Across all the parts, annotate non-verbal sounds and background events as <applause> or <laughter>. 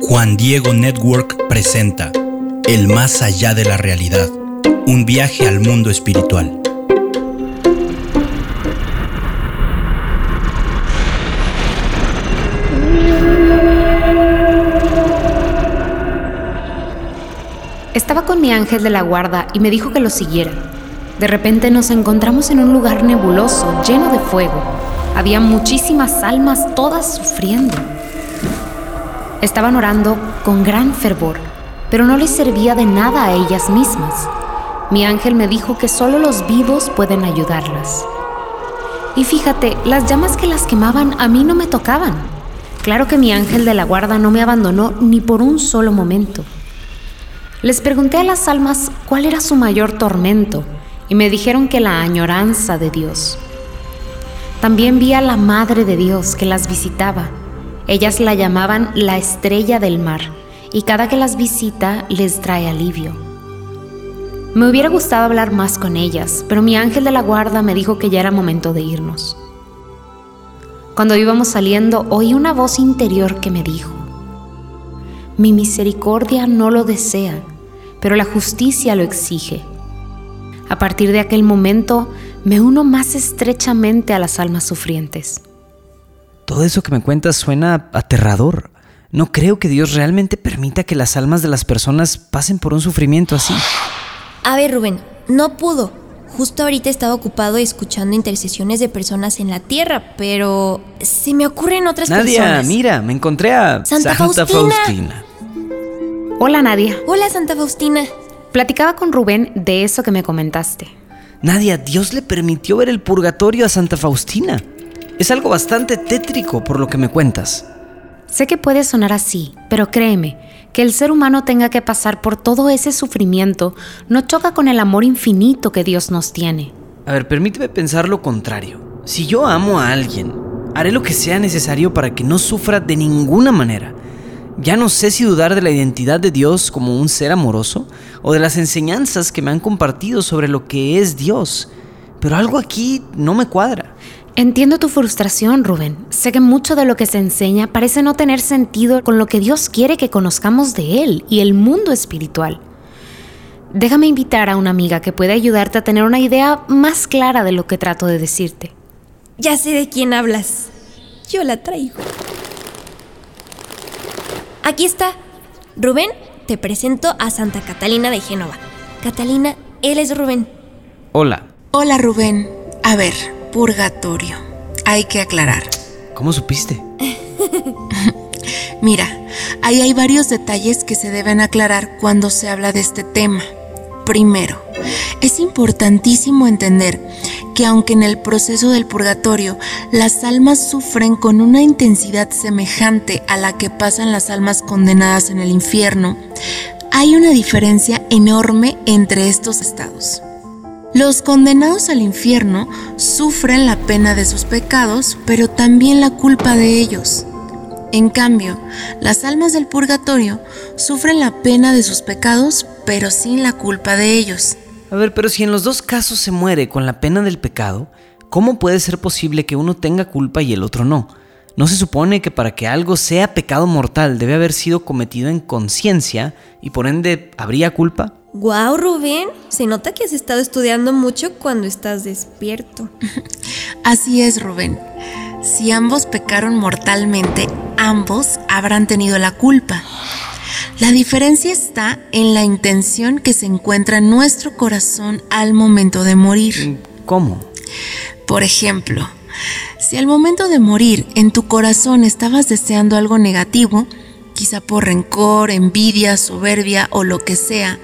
Juan Diego Network presenta El más allá de la realidad, un viaje al mundo espiritual. Estaba con mi ángel de la guarda y me dijo que lo siguiera. De repente nos encontramos en un lugar nebuloso, lleno de fuego. Había muchísimas almas, todas sufriendo. Estaban orando con gran fervor, pero no les servía de nada a ellas mismas. Mi ángel me dijo que solo los vivos pueden ayudarlas. Y fíjate, las llamas que las quemaban a mí no me tocaban. Claro que mi ángel de la guarda no me abandonó ni por un solo momento. Les pregunté a las almas cuál era su mayor tormento y me dijeron que la añoranza de Dios. También vi a la Madre de Dios que las visitaba. Ellas la llamaban la estrella del mar y cada que las visita les trae alivio. Me hubiera gustado hablar más con ellas, pero mi ángel de la guarda me dijo que ya era momento de irnos. Cuando íbamos saliendo oí una voz interior que me dijo, mi misericordia no lo desea, pero la justicia lo exige. A partir de aquel momento me uno más estrechamente a las almas sufrientes. Todo eso que me cuentas suena aterrador. No creo que Dios realmente permita que las almas de las personas pasen por un sufrimiento así. A ver, Rubén, no pudo. Justo ahorita estaba ocupado escuchando intercesiones de personas en la tierra, pero se me ocurren otras Nadia, personas. mira, me encontré a Santa Faustina. Hola Nadia. Hola, Santa Faustina. Platicaba con Rubén de eso que me comentaste. Nadia, Dios le permitió ver el purgatorio a Santa Faustina. Es algo bastante tétrico por lo que me cuentas. Sé que puede sonar así, pero créeme, que el ser humano tenga que pasar por todo ese sufrimiento no choca con el amor infinito que Dios nos tiene. A ver, permíteme pensar lo contrario. Si yo amo a alguien, haré lo que sea necesario para que no sufra de ninguna manera. Ya no sé si dudar de la identidad de Dios como un ser amoroso o de las enseñanzas que me han compartido sobre lo que es Dios. Pero algo aquí no me cuadra. Entiendo tu frustración, Rubén. Sé que mucho de lo que se enseña parece no tener sentido con lo que Dios quiere que conozcamos de Él y el mundo espiritual. Déjame invitar a una amiga que pueda ayudarte a tener una idea más clara de lo que trato de decirte. Ya sé de quién hablas. Yo la traigo. Aquí está. Rubén, te presento a Santa Catalina de Génova. Catalina, él es Rubén. Hola, Hola Rubén. A ver, purgatorio. Hay que aclarar. ¿cómo supiste? <laughs> Mira, ahí hay varios detalles que se deben aclarar cuando se habla de este tema. Primero, es importantísimo entender que aunque en el proceso del purgatorio las almas sufren con una intensidad semejante a la que pasan las almas condenadas en el infierno, hay una diferencia enorme entre estos estados. Los condenados al infierno sufren la pena de sus pecados, pero también la culpa de ellos. En cambio, las almas del purgatorio sufren la pena de sus pecados, pero sin la culpa de ellos. A ver, pero si en los dos casos se muere con la pena del pecado, ¿cómo puede ser posible que uno tenga culpa y el otro no? ¿No se supone que para que algo sea pecado mortal debe haber sido cometido en conciencia y por ende habría culpa? Guau, Rubén. Se nota que has estado estudiando mucho cuando estás despierto. <laughs> Así es, Rubén. Si ambos pecaron mortalmente, ambos habrán tenido la culpa. La diferencia está en la intención que se encuentra en nuestro corazón al momento de morir. ¿Cómo? Por ejemplo, si al momento de morir en tu corazón estabas deseando algo negativo, quizá por rencor, envidia, soberbia o lo que sea,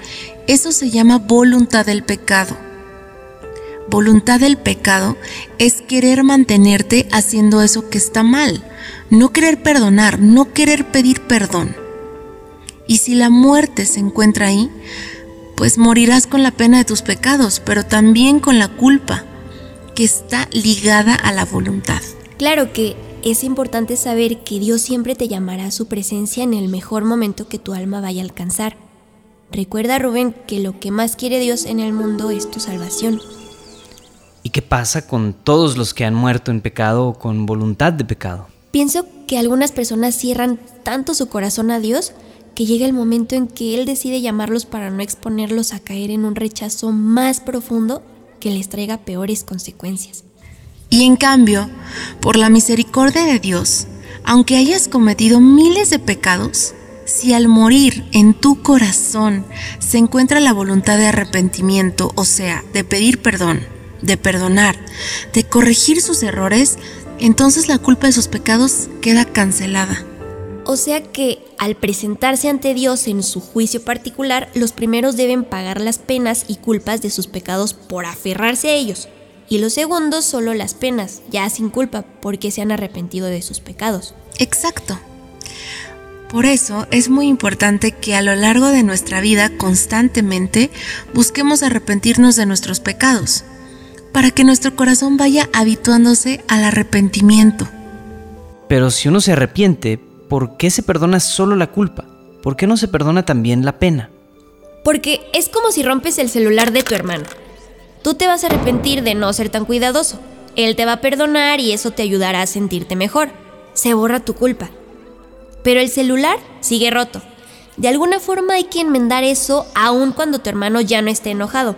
eso se llama voluntad del pecado. Voluntad del pecado es querer mantenerte haciendo eso que está mal, no querer perdonar, no querer pedir perdón. Y si la muerte se encuentra ahí, pues morirás con la pena de tus pecados, pero también con la culpa, que está ligada a la voluntad. Claro que es importante saber que Dios siempre te llamará a su presencia en el mejor momento que tu alma vaya a alcanzar. Recuerda, Rubén, que lo que más quiere Dios en el mundo es tu salvación. ¿Y qué pasa con todos los que han muerto en pecado o con voluntad de pecado? Pienso que algunas personas cierran tanto su corazón a Dios que llega el momento en que Él decide llamarlos para no exponerlos a caer en un rechazo más profundo que les traiga peores consecuencias. Y en cambio, por la misericordia de Dios, aunque hayas cometido miles de pecados, si al morir en tu corazón se encuentra la voluntad de arrepentimiento, o sea, de pedir perdón, de perdonar, de corregir sus errores, entonces la culpa de sus pecados queda cancelada. O sea que al presentarse ante Dios en su juicio particular, los primeros deben pagar las penas y culpas de sus pecados por aferrarse a ellos, y los segundos solo las penas, ya sin culpa, porque se han arrepentido de sus pecados. Exacto. Por eso es muy importante que a lo largo de nuestra vida constantemente busquemos arrepentirnos de nuestros pecados, para que nuestro corazón vaya habituándose al arrepentimiento. Pero si uno se arrepiente, ¿por qué se perdona solo la culpa? ¿Por qué no se perdona también la pena? Porque es como si rompes el celular de tu hermano. Tú te vas a arrepentir de no ser tan cuidadoso. Él te va a perdonar y eso te ayudará a sentirte mejor. Se borra tu culpa. Pero el celular sigue roto. De alguna forma hay que enmendar eso aun cuando tu hermano ya no esté enojado.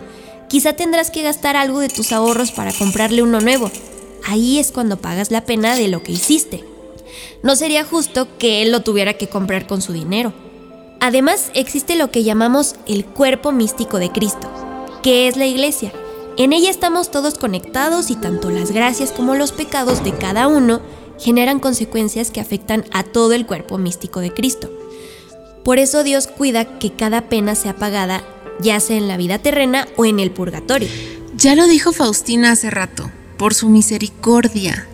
Quizá tendrás que gastar algo de tus ahorros para comprarle uno nuevo. Ahí es cuando pagas la pena de lo que hiciste no sería justo que él lo tuviera que comprar con su dinero. Además, existe lo que llamamos el cuerpo místico de Cristo, que es la iglesia. En ella estamos todos conectados y tanto las gracias como los pecados de cada uno generan consecuencias que afectan a todo el cuerpo místico de Cristo. Por eso Dios cuida que cada pena sea pagada, ya sea en la vida terrena o en el purgatorio. Ya lo dijo Faustina hace rato, por su misericordia,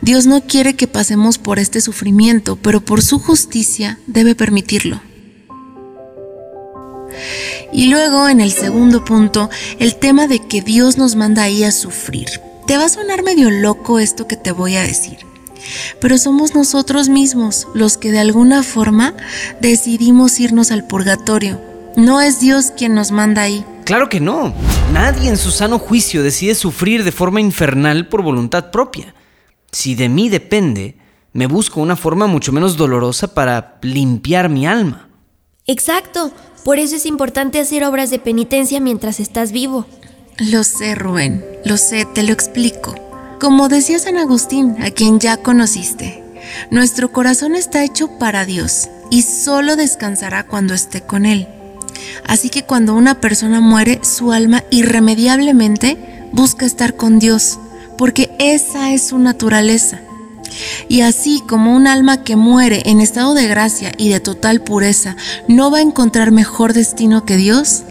Dios no quiere que pasemos por este sufrimiento, pero por su justicia debe permitirlo. Y luego, en el segundo punto, el tema de que Dios nos manda ahí a sufrir. Te va a sonar medio loco esto que te voy a decir, pero somos nosotros mismos los que de alguna forma decidimos irnos al purgatorio. No es Dios quien nos manda ahí. Claro que no. Nadie en su sano juicio decide sufrir de forma infernal por voluntad propia. Si de mí depende, me busco una forma mucho menos dolorosa para limpiar mi alma. Exacto, por eso es importante hacer obras de penitencia mientras estás vivo. Lo sé, Rubén, lo sé, te lo explico. Como decía San Agustín, a quien ya conociste, nuestro corazón está hecho para Dios y solo descansará cuando esté con Él. Así que cuando una persona muere, su alma irremediablemente busca estar con Dios porque esa es su naturaleza. Y así como un alma que muere en estado de gracia y de total pureza no va a encontrar mejor destino que Dios,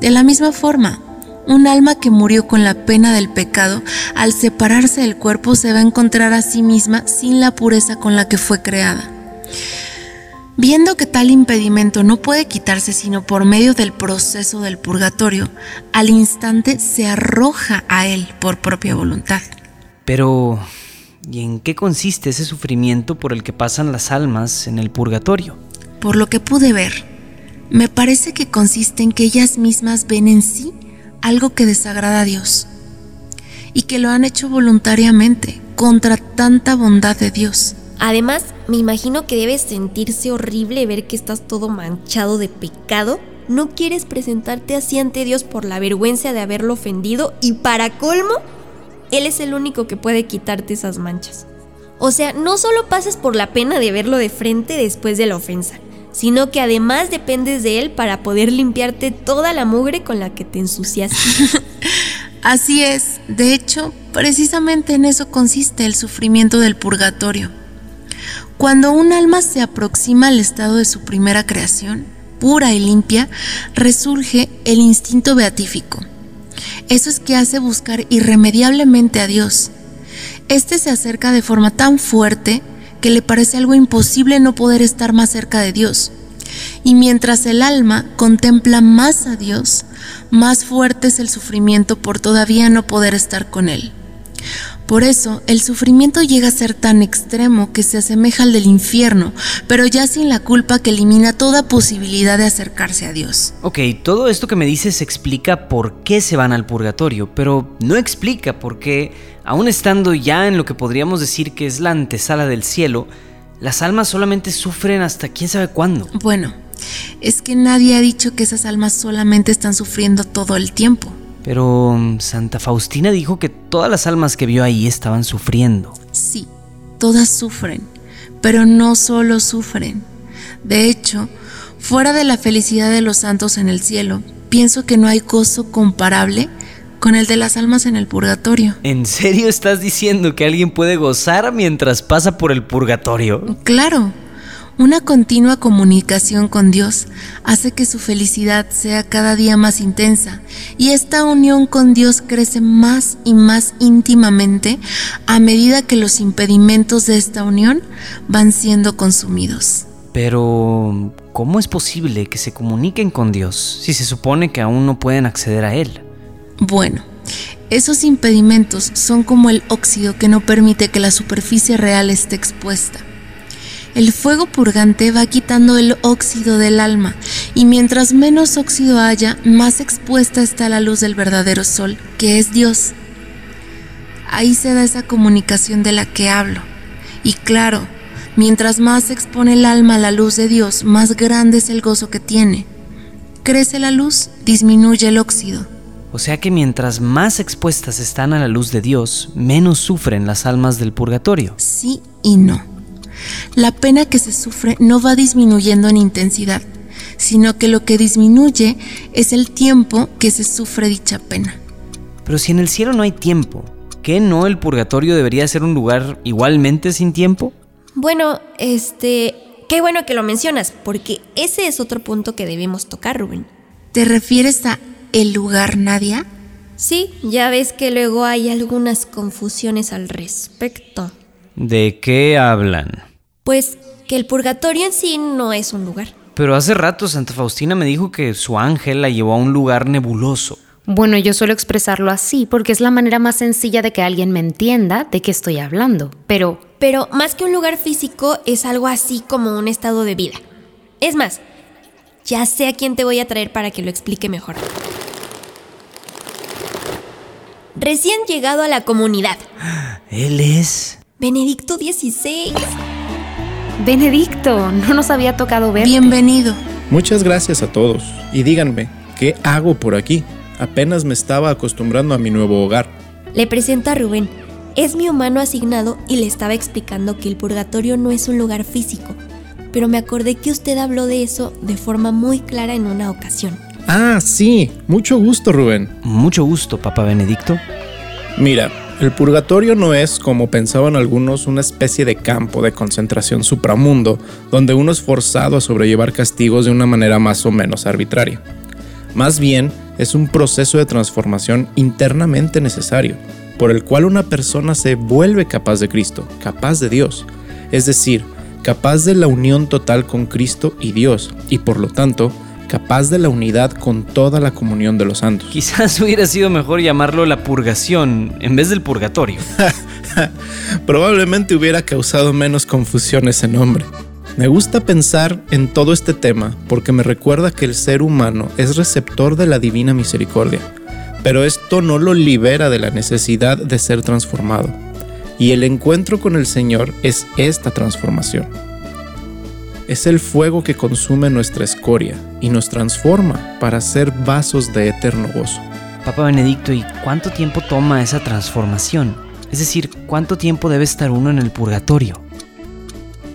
de la misma forma, un alma que murió con la pena del pecado, al separarse del cuerpo se va a encontrar a sí misma sin la pureza con la que fue creada. Viendo que tal impedimento no puede quitarse sino por medio del proceso del purgatorio, al instante se arroja a él por propia voluntad. Pero, ¿y en qué consiste ese sufrimiento por el que pasan las almas en el purgatorio? Por lo que pude ver, me parece que consiste en que ellas mismas ven en sí algo que desagrada a Dios y que lo han hecho voluntariamente contra tanta bondad de Dios. Además, me imagino que debes sentirse horrible ver que estás todo manchado de pecado. No quieres presentarte así ante Dios por la vergüenza de haberlo ofendido y para colmo, Él es el único que puede quitarte esas manchas. O sea, no solo pasas por la pena de verlo de frente después de la ofensa, sino que además dependes de Él para poder limpiarte toda la mugre con la que te ensuciaste. <laughs> Así es, de hecho, precisamente en eso consiste el sufrimiento del purgatorio cuando un alma se aproxima al estado de su primera creación, pura y limpia, resurge el instinto beatífico. Eso es que hace buscar irremediablemente a Dios. Este se acerca de forma tan fuerte que le parece algo imposible no poder estar más cerca de Dios. Y mientras el alma contempla más a Dios, más fuerte es el sufrimiento por todavía no poder estar con Él. Por eso, el sufrimiento llega a ser tan extremo que se asemeja al del infierno, pero ya sin la culpa que elimina toda posibilidad de acercarse a Dios. Ok, todo esto que me dices explica por qué se van al purgatorio, pero no explica por qué, aún estando ya en lo que podríamos decir que es la antesala del cielo, las almas solamente sufren hasta quién sabe cuándo. Bueno, es que nadie ha dicho que esas almas solamente están sufriendo todo el tiempo. Pero mm, Santa Faustina dijo que todas las almas que vio ahí estaban sufriendo. Sí, todas sufren, pero no solo sufren. De hecho, fuera de la felicidad de los santos en el cielo, pienso que no hay gozo comparable con el de las almas en el purgatorio. ¿En serio estás diciendo que alguien puede gozar mientras pasa por el purgatorio? Claro, una continua comunicación con Dios hace que su felicidad sea cada día más intensa y esta unión con Dios crece más y más íntimamente a medida que los impedimentos de esta unión van siendo consumidos. Pero, ¿cómo es posible que se comuniquen con Dios si se supone que aún no pueden acceder a Él? Bueno, esos impedimentos son como el óxido que no permite que la superficie real esté expuesta. El fuego purgante va quitando el óxido del alma y mientras menos óxido haya, más expuesta está la luz del verdadero sol, que es Dios. Ahí se da esa comunicación de la que hablo. Y claro, mientras más se expone el alma a la luz de Dios, más grande es el gozo que tiene. Crece la luz, disminuye el óxido. O sea que mientras más expuestas están a la luz de Dios, menos sufren las almas del purgatorio. Sí y no. La pena que se sufre no va disminuyendo en intensidad, sino que lo que disminuye es el tiempo que se sufre dicha pena. Pero si en el cielo no hay tiempo, ¿qué no el purgatorio debería ser un lugar igualmente sin tiempo? Bueno, este, qué bueno que lo mencionas, porque ese es otro punto que debemos tocar, Rubén. ¿Te refieres a el lugar Nadia? Sí, ya ves que luego hay algunas confusiones al respecto. ¿De qué hablan? Pues que el purgatorio en sí no es un lugar. Pero hace rato Santa Faustina me dijo que su ángel la llevó a un lugar nebuloso. Bueno, yo suelo expresarlo así porque es la manera más sencilla de que alguien me entienda de qué estoy hablando. Pero... Pero más que un lugar físico es algo así como un estado de vida. Es más, ya sé a quién te voy a traer para que lo explique mejor. Recién llegado a la comunidad. <gasps> Él es... Benedicto XVI. Benedicto, no nos había tocado ver. Bienvenido. Muchas gracias a todos. Y díganme, ¿qué hago por aquí? Apenas me estaba acostumbrando a mi nuevo hogar. Le presento a Rubén. Es mi humano asignado y le estaba explicando que el purgatorio no es un lugar físico. Pero me acordé que usted habló de eso de forma muy clara en una ocasión. Ah, sí. Mucho gusto, Rubén. Mucho gusto, Papa Benedicto. Mira, el purgatorio no es, como pensaban algunos, una especie de campo de concentración supramundo, donde uno es forzado a sobrellevar castigos de una manera más o menos arbitraria. Más bien, es un proceso de transformación internamente necesario, por el cual una persona se vuelve capaz de Cristo, capaz de Dios, es decir, capaz de la unión total con Cristo y Dios, y por lo tanto, capaz de la unidad con toda la comunión de los santos. Quizás <laughs> hubiera sido mejor llamarlo la purgación en vez del purgatorio. <laughs> Probablemente hubiera causado menos confusión ese nombre. Me gusta pensar en todo este tema porque me recuerda que el ser humano es receptor de la divina misericordia, pero esto no lo libera de la necesidad de ser transformado. Y el encuentro con el Señor es esta transformación. Es el fuego que consume nuestra escoria y nos transforma para ser vasos de eterno gozo. Papa Benedicto, ¿y cuánto tiempo toma esa transformación? Es decir, ¿cuánto tiempo debe estar uno en el purgatorio?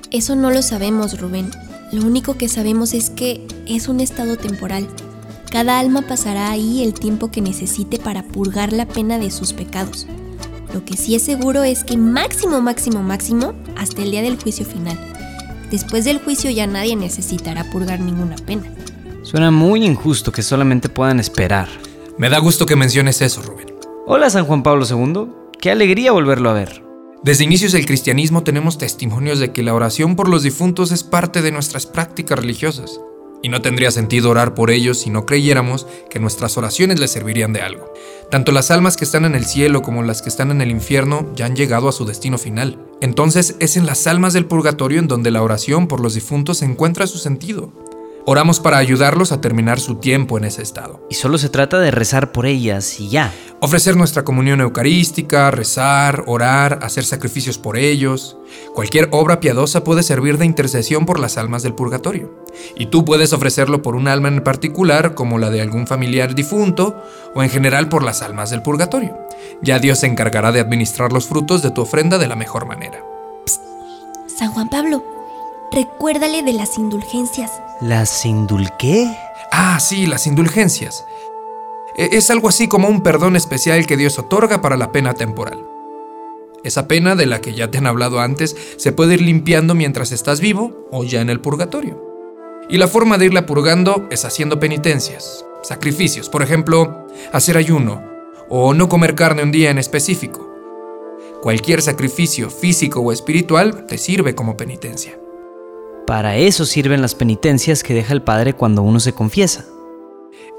Eso no lo sabemos, Rubén. Lo único que sabemos es que es un estado temporal. Cada alma pasará ahí el tiempo que necesite para purgar la pena de sus pecados. Lo que sí es seguro es que máximo, máximo, máximo, hasta el día del juicio final. Después del juicio ya nadie necesitará purgar ninguna pena. Suena muy injusto que solamente puedan esperar. Me da gusto que menciones eso, Rubén. Hola San Juan Pablo II, qué alegría volverlo a ver. Desde inicios del cristianismo tenemos testimonios de que la oración por los difuntos es parte de nuestras prácticas religiosas. Y no tendría sentido orar por ellos si no creyéramos que nuestras oraciones les servirían de algo. Tanto las almas que están en el cielo como las que están en el infierno ya han llegado a su destino final. Entonces es en las almas del purgatorio en donde la oración por los difuntos encuentra su sentido. Oramos para ayudarlos a terminar su tiempo en ese estado. Y solo se trata de rezar por ellas y ya. Ofrecer nuestra comunión eucarística, rezar, orar, hacer sacrificios por ellos. Cualquier obra piadosa puede servir de intercesión por las almas del purgatorio. Y tú puedes ofrecerlo por un alma en particular, como la de algún familiar difunto, o en general por las almas del purgatorio. Ya Dios se encargará de administrar los frutos de tu ofrenda de la mejor manera. San Juan Pablo, recuérdale de las indulgencias. ¿Las indulqué? Ah, sí, las indulgencias. E- Es algo así como un perdón especial que Dios otorga para la pena temporal. Esa pena de la que ya te han hablado antes se puede ir limpiando mientras estás vivo o ya en el purgatorio. Y la forma de irla purgando es haciendo penitencias, sacrificios, por ejemplo, hacer ayuno o no comer carne un día en específico. Cualquier sacrificio físico o espiritual te sirve como penitencia. Para eso sirven las penitencias que deja el Padre cuando uno se confiesa.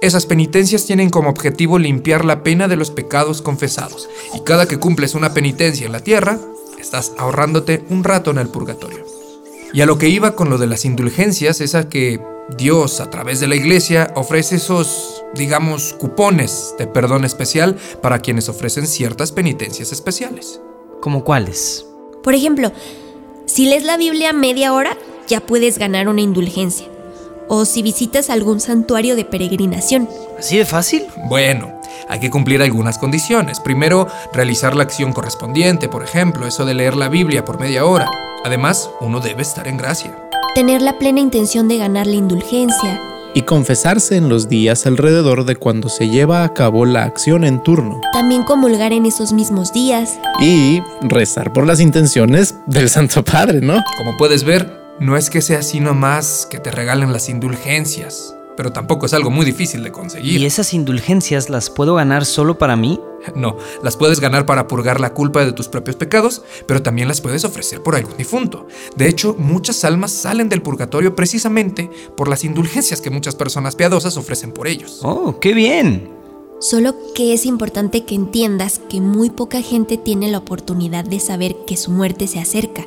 Esas penitencias tienen como objetivo limpiar la pena de los pecados confesados, y cada que cumples una penitencia en la tierra, estás ahorrándote un rato en el purgatorio. Y a lo que iba con lo de las indulgencias es a que Dios, a través de la iglesia, ofrece esos, digamos, cupones de perdón especial para quienes ofrecen ciertas penitencias especiales. ¿Como cuáles? Por ejemplo, si lees la Biblia media hora, ya puedes ganar una indulgencia. O si visitas algún santuario de peregrinación. ¿Así de fácil? Bueno, hay que cumplir algunas condiciones. Primero, realizar la acción correspondiente, por ejemplo, eso de leer la Biblia por media hora. Además, uno debe estar en gracia. Tener la plena intención de ganar la indulgencia. Y confesarse en los días alrededor de cuando se lleva a cabo la acción en turno. También comulgar en esos mismos días. Y rezar por las intenciones del Santo Padre, ¿no? Como puedes ver, no es que sea así nomás que te regalen las indulgencias, pero tampoco es algo muy difícil de conseguir. ¿Y esas indulgencias las puedo ganar solo para mí? No, las puedes ganar para purgar la culpa de tus propios pecados, pero también las puedes ofrecer por algún difunto. De hecho, muchas almas salen del purgatorio precisamente por las indulgencias que muchas personas piadosas ofrecen por ellos. ¡Oh, qué bien! Solo que es importante que entiendas que muy poca gente tiene la oportunidad de saber que su muerte se acerca.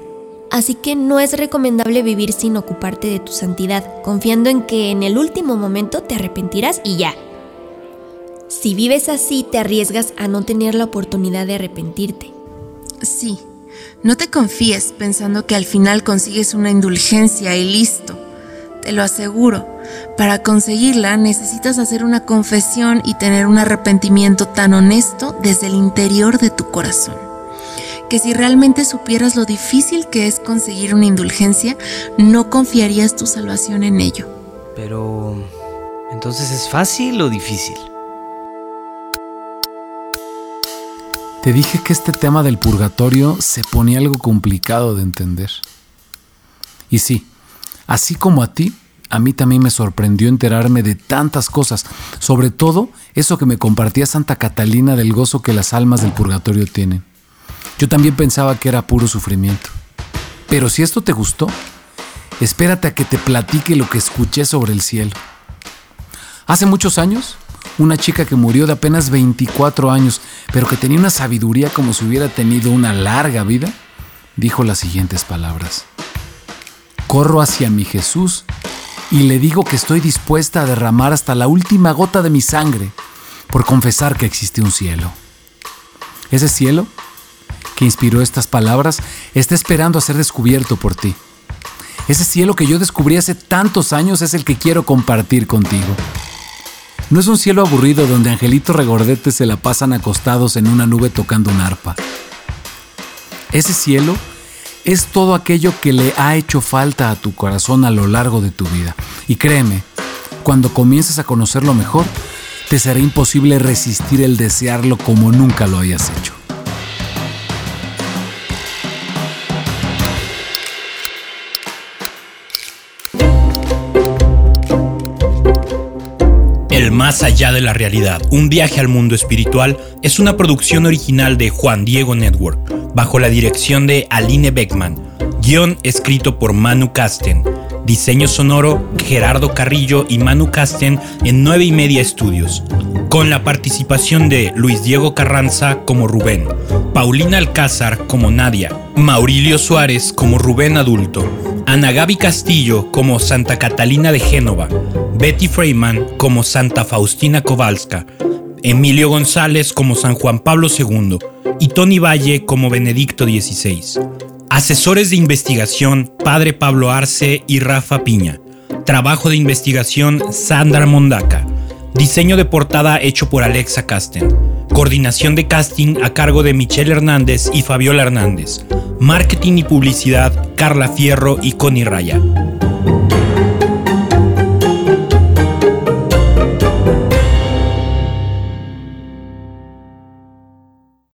Así que no es recomendable vivir sin ocuparte de tu santidad, confiando en que en el último momento te arrepentirás y ya. Si vives así, te arriesgas a no tener la oportunidad de arrepentirte. Sí, no te confíes pensando que al final consigues una indulgencia y listo. Te lo aseguro, para conseguirla necesitas hacer una confesión y tener un arrepentimiento tan honesto desde el interior de tu corazón. Que si realmente supieras lo difícil que es conseguir una indulgencia, no confiarías tu salvación en ello. Pero... ¿Entonces es fácil o difícil? Te dije que este tema del purgatorio se ponía algo complicado de entender. Y sí, así como a ti, a mí también me sorprendió enterarme de tantas cosas, sobre todo eso que me compartía Santa Catalina del gozo que las almas del purgatorio tienen. Yo también pensaba que era puro sufrimiento. Pero si esto te gustó, espérate a que te platique lo que escuché sobre el cielo. Hace muchos años, una chica que murió de apenas 24 años, pero que tenía una sabiduría como si hubiera tenido una larga vida, dijo las siguientes palabras. Corro hacia mi Jesús y le digo que estoy dispuesta a derramar hasta la última gota de mi sangre por confesar que existe un cielo. Ese cielo que inspiró estas palabras está esperando a ser descubierto por ti. Ese cielo que yo descubrí hace tantos años es el que quiero compartir contigo. No es un cielo aburrido donde angelitos regordetes se la pasan acostados en una nube tocando un arpa. Ese cielo es todo aquello que le ha hecho falta a tu corazón a lo largo de tu vida. Y créeme, cuando comiences a conocerlo mejor, te será imposible resistir el desearlo como nunca lo hayas hecho. Más allá de la realidad, un viaje al mundo espiritual, es una producción original de Juan Diego Network, bajo la dirección de Aline Beckman, guion escrito por Manu Kasten, Diseño sonoro, Gerardo Carrillo y Manu Casten en 9 y media estudios. Con la participación de Luis Diego Carranza como Rubén, Paulina Alcázar como Nadia, Maurilio Suárez como Rubén adulto, Ana Gaby Castillo como Santa Catalina de Génova, Betty Freeman como Santa Faustina Kowalska, Emilio González como San Juan Pablo II y Tony Valle como Benedicto XVI. Asesores de investigación, Padre Pablo Arce y Rafa Piña. Trabajo de investigación, Sandra Mondaca. Diseño de portada hecho por Alexa Casten. Coordinación de casting a cargo de Michelle Hernández y Fabiola Hernández. Marketing y publicidad, Carla Fierro y Connie Raya.